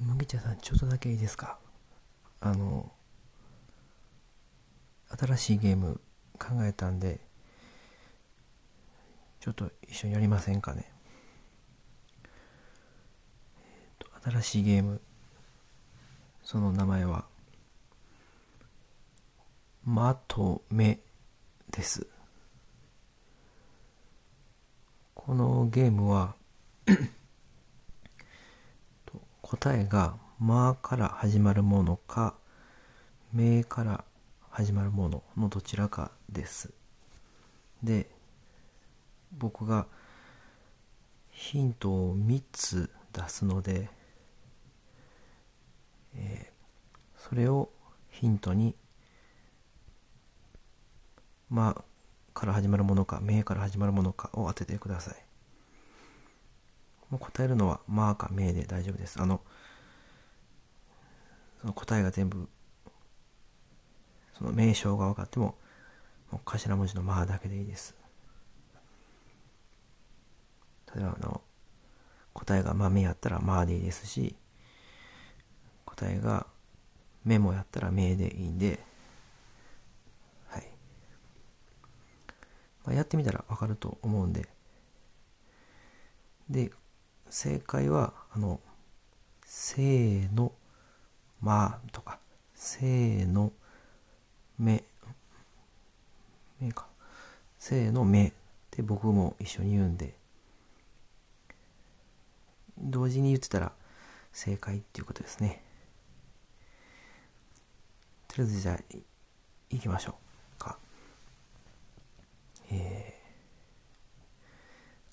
麦茶さんちょっとだけいいですか？あの新しいゲーム考えたんでちょっと一緒にやりませんかね、えーと、新しいゲームその名前はまとめです。このゲームは答えが「ま」から始まるものか「め」から始まるもののどちらかです。で僕がヒントを3つ出すので、えー、それをヒントに「ま」から始まるものか「め」から始まるものかを当ててください。もう答えるのは「まあ」か「め」で大丈夫です。あの、その答えが全部、その名称が分かっても、もう頭文字の「まあ」だけでいいです。例えば、あの、答えが「まめ」やったら「まあ」でいいですし、答えが「メモ」やったら「め」でいいんで、はい。まあ、やってみたら分かると思うんで、で、正解は、あの、せーの、まあとか、せーの、め、めか、せーの、めって僕も一緒に言うんで、同時に言ってたら正解っていうことですね。とりあえずじゃあ、行きましょうか。え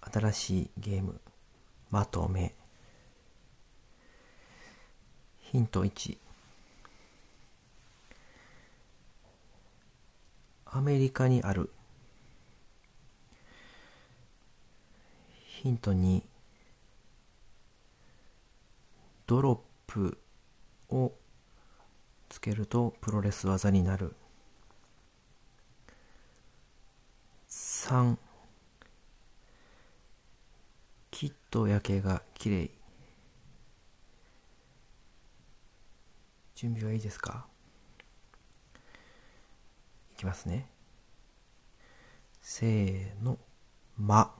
ー、新しいゲーム。まとめ。ヒント1アメリカにある。ヒント2ドロップをつけるとプロレス技になる。3きっと夜景が綺麗。準備はいいですか？いきますね。せーの「ま」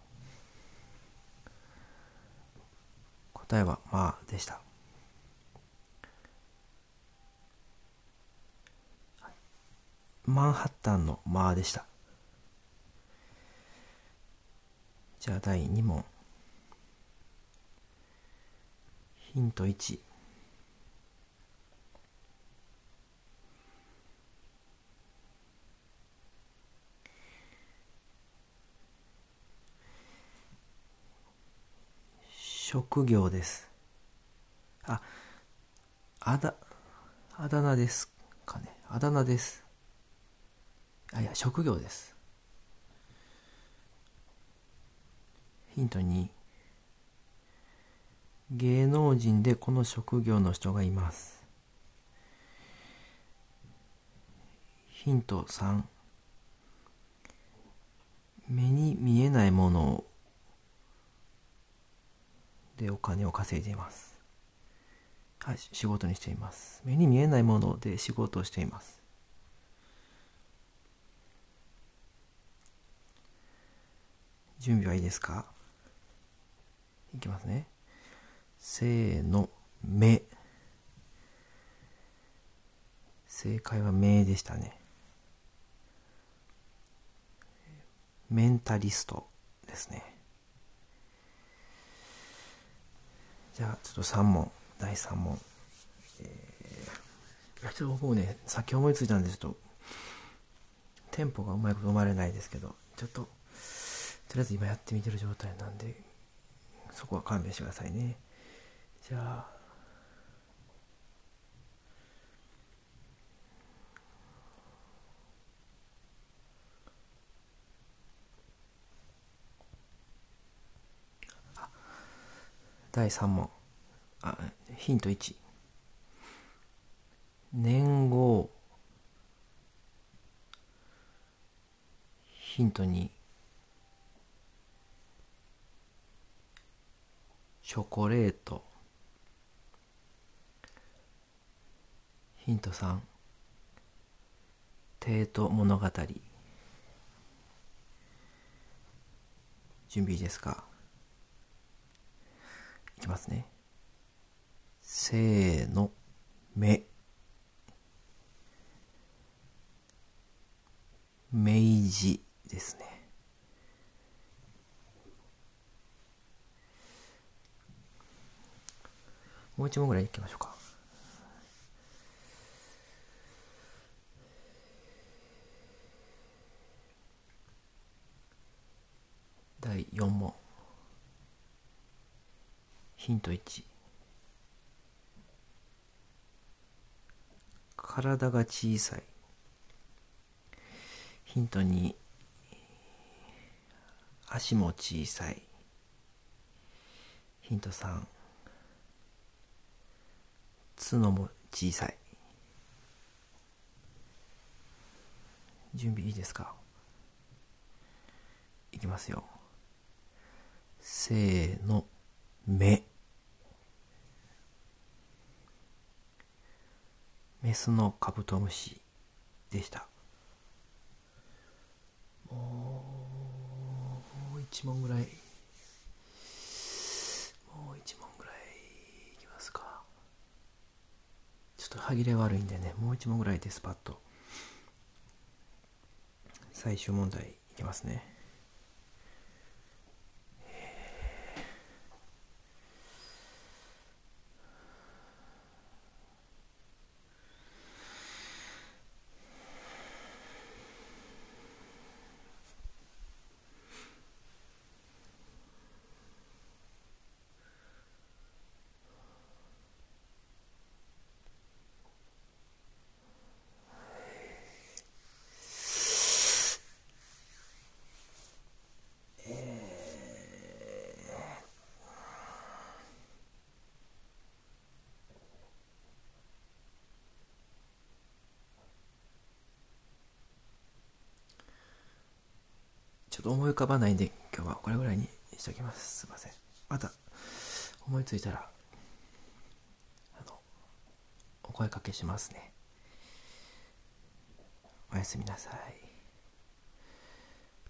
答えは「ま」でした。マンハッタンの「ま」でした。じゃあ第2問。ヒント1職業です。ああだあだ名ですかね。あだ名です。あいや職業です。ヒント2芸能人でこの職業の人がいます。ヒント3目に見えないものでお金を稼いでいます。はい仕事にしています。目に見えないもので仕事をしています。準備はいいですか？いきますね。せーの、目。正解は目でしたね。メンタリストですね。じゃあ、ちょっと3問、第3問。えー、ちょっと僕もね、さっき思いついたんで、ちょっと、テンポがうまいこと生まれないですけど、ちょっと、とりあえず今やってみてる状態なんで、そこは勘弁してくださいね。じゃあ。第3問。あヒント1年号。ヒント2チョコレート。ヒント3帝都物語。準備いいですか？いきますね。せーの。目明治ですね。もう一問ぐらいいきましょうか第4問。ヒント1体が小さい。ヒント2足も小さい。ヒント3角も小さい。準備いいですか？いきますよ。せーの目メスのカブトムシでした。もう一問ぐらい。もう一問ぐらいいきますか。ちょっと歯切れ悪いんでね。もう一問ぐらいでスパッと。最終問題いきますね。ちょっと思い浮かばないんで今日はこれぐらいにしときます。すいません。また思いついたらあのお声かけしますね。おやすみなさい。